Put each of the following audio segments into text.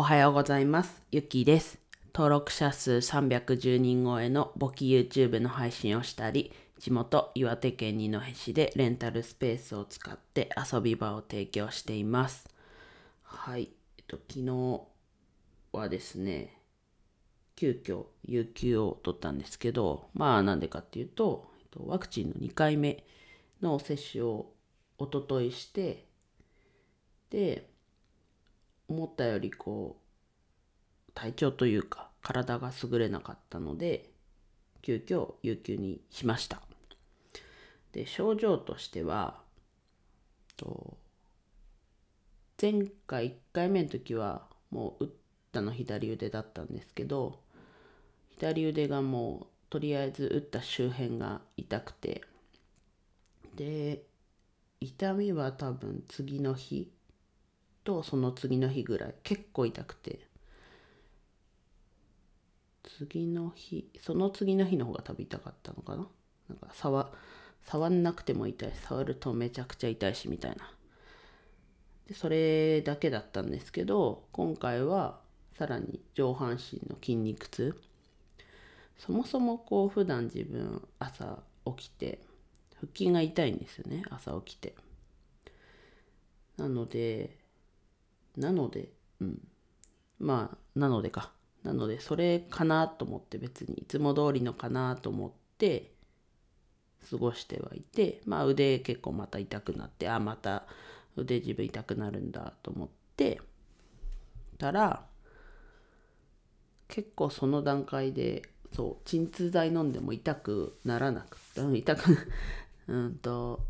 おはようございます。ゆきです。登録者数310人超えの簿記 YouTube の配信をしたり、地元岩手県二戸市でレンタルスペースを使って遊び場を提供しています。はい。えっと、昨日はですね、急遽有給を取ったんですけど、まあなんでかっていうと、えっとワクチンの2回目の接種をおとといして、で、思ったよりこう体調というか体が優れなかったので急遽有給にしました。で症状としてはと前回1回目の時はもう打ったの左腕だったんですけど左腕がもうとりあえず打った周辺が痛くてで痛みは多分次の日とその次の日ぐらい。結構痛くて。次の日その次の日の方が多分痛かったのかな。なんか触触んなくても痛い触るとめちゃくちゃ痛いしみたいな。でそれだけだったんですけど今回はさらに上半身の筋肉痛。そもそもこう普段自分朝起きて腹筋が痛いんですよね朝起きて。なのでなので、うん。まあ、なのでか。なので、それかなと思って別にいつも通りのかなと思って過ごしてはいて、まあ腕結構また痛くなって、あ、また腕自分痛くなるんだと思ってたら、結構その段階で、そう、鎮痛剤飲んでも痛くならなく、痛く、うんと、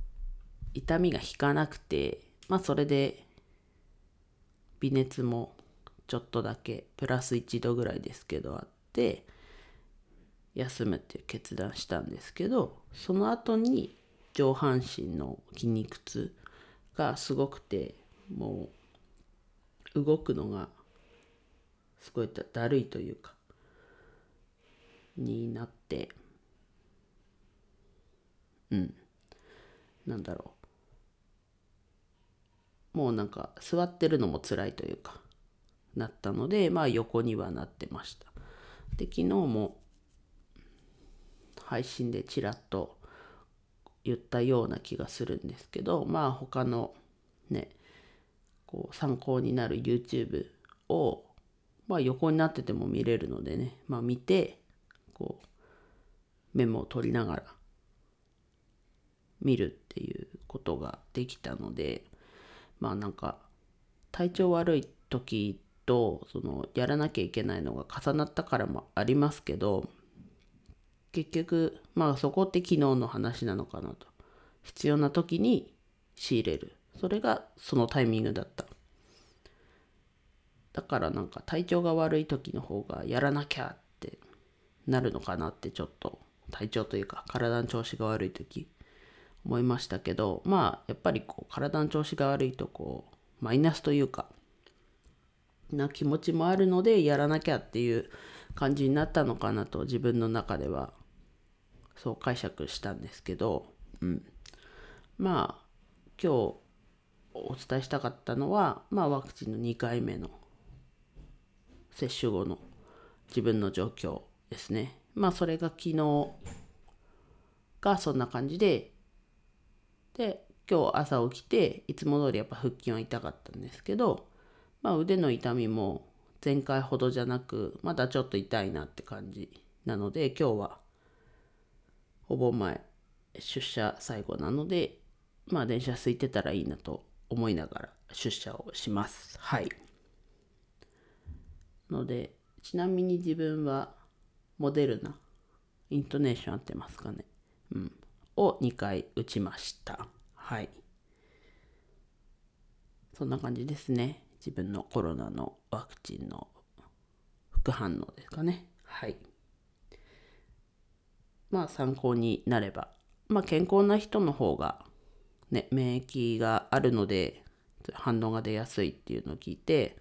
痛みが引かなくて、まあそれで微熱もちょっとだけプラス1度ぐらいですけどあって休むっていう決断したんですけどその後に上半身の筋肉痛がすごくてもう動くのがすごいだだるいというかになってうん。なんだろう。もうなんか座ってるのも辛いというかなったのでまあ横にはなってました。で昨日も配信でちらっと言ったような気がするんですけどまあ他のねこう参考になる YouTube をまあ横になってても見れるのでねまあ見てこうメモを取りながら見るっていうことができたのでまあなんか体調悪い時とそのやらなきゃいけないのが重なったからもありますけど結局まあそこって昨日の話なのかなと。必要な時に仕入れる。それがそのタイミングだった。だからなんか体調が悪い時の方がやらなきゃってなるのかなってちょっと体調というか体の調子が悪い時思いましたけどまあやっぱりこう体の調子が悪いとこうマイナスというかな気持ちもあるのでやらなきゃっていう感じになったのかなと自分の中ではそう解釈したんですけど、うん、まあ今日お伝えしたかったのは、まあ、ワクチンの2回目の接種後の自分の状況ですね。まあそれが昨日がそんな感じでで今日朝起きていつも通りやっぱ腹筋は痛かったんですけど、まあ、腕の痛みも前回ほどじゃなくまだちょっと痛いなって感じなので今日はお盆前出社最後なのでまあ電車空いてたらいいなと思いながら出社をします。はい。のでちなみに自分はモデルナイントネーション合ってますかね。うん。を2回打ちました。はい。そんな感じですね。自分のコロナのワクチンの副反応ですかね。はい。まあ参考になれば。まあ健康な人の方がね免疫があるので反応が出やすいっていうのを聞いて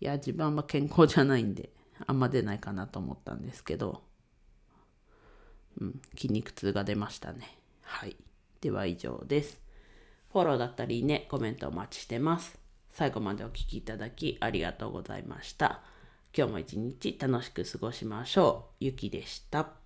いや自分は健康じゃないんであんま出ないかなと思ったんですけど、うん、筋肉痛が出ましたね。はいでは以上ですフォローだったりねコメントお待ちしてます最後までお聴きいただきありがとうございました。今日も一日楽しく過ごしましょう。ゆきでした。